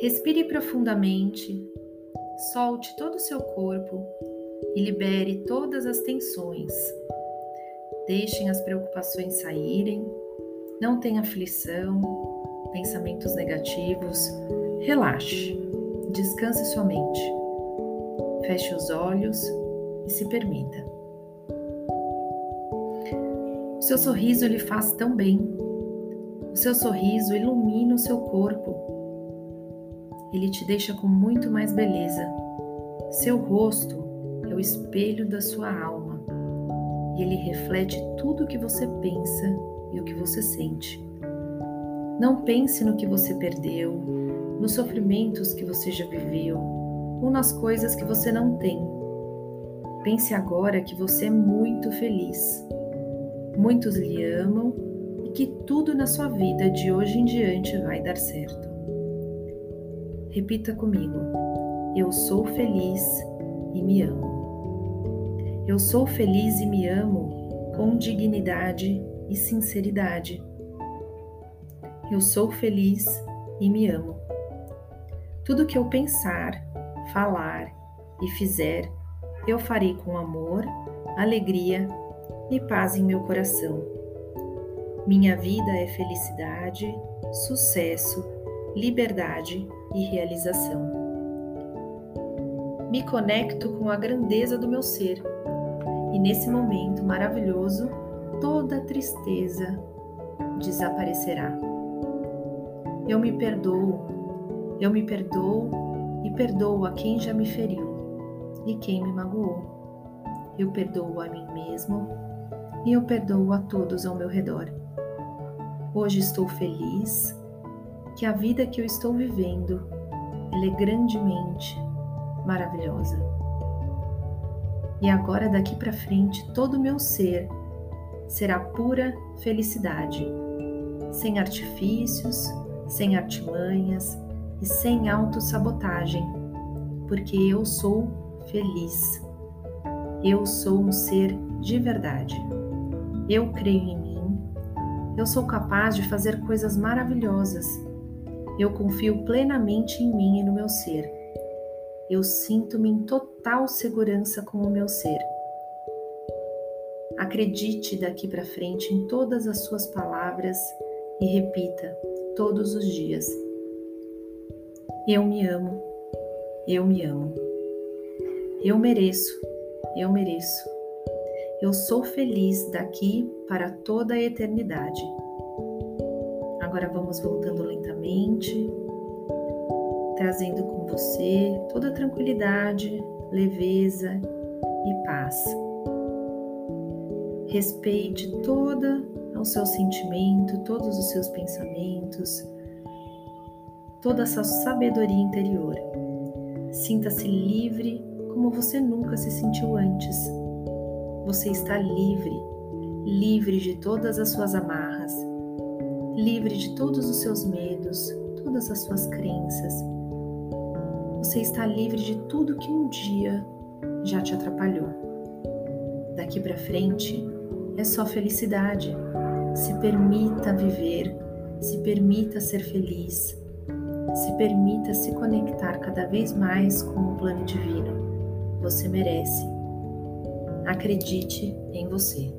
Respire profundamente, solte todo o seu corpo e libere todas as tensões. Deixem as preocupações saírem, não tenha aflição, pensamentos negativos. Relaxe, descanse sua mente. Feche os olhos e se permita. O seu sorriso lhe faz tão bem. O seu sorriso ilumina o seu corpo ele te deixa com muito mais beleza. Seu rosto é o espelho da sua alma e ele reflete tudo o que você pensa e o que você sente. Não pense no que você perdeu, nos sofrimentos que você já viveu ou nas coisas que você não tem. Pense agora que você é muito feliz. Muitos lhe amam e que tudo na sua vida de hoje em diante vai dar certo. Repita comigo: Eu sou feliz e me amo. Eu sou feliz e me amo com dignidade e sinceridade. Eu sou feliz e me amo. Tudo que eu pensar, falar e fizer, eu farei com amor, alegria e paz em meu coração. Minha vida é felicidade, sucesso, liberdade e realização. Me conecto com a grandeza do meu ser e nesse momento maravilhoso toda tristeza desaparecerá. Eu me perdoo, eu me perdoo e perdoo a quem já me feriu e quem me magoou. Eu perdoo a mim mesmo e eu perdoo a todos ao meu redor. Hoje estou feliz, que a vida que eu estou vivendo ela é grandemente maravilhosa. E agora daqui para frente todo o meu ser será pura felicidade, sem artifícios, sem artimanhas e sem autossabotagem, porque eu sou feliz. Eu sou um ser de verdade. Eu creio em mim. Eu sou capaz de fazer coisas maravilhosas eu confio plenamente em mim e no meu ser. Eu sinto-me em total segurança com o meu ser. Acredite daqui para frente em todas as suas palavras e repita todos os dias: Eu me amo, eu me amo. Eu mereço, eu mereço. Eu sou feliz daqui para toda a eternidade. Agora vamos voltando lentamente, trazendo com você toda a tranquilidade, leveza e paz. Respeite toda o seu sentimento, todos os seus pensamentos, toda essa sabedoria interior. Sinta-se livre como você nunca se sentiu antes. Você está livre, livre de todas as suas amarras livre de todos os seus medos, todas as suas crenças. Você está livre de tudo que um dia já te atrapalhou. Daqui para frente é só felicidade. Se permita viver, se permita ser feliz, se permita se conectar cada vez mais com o plano divino. Você merece. Acredite em você.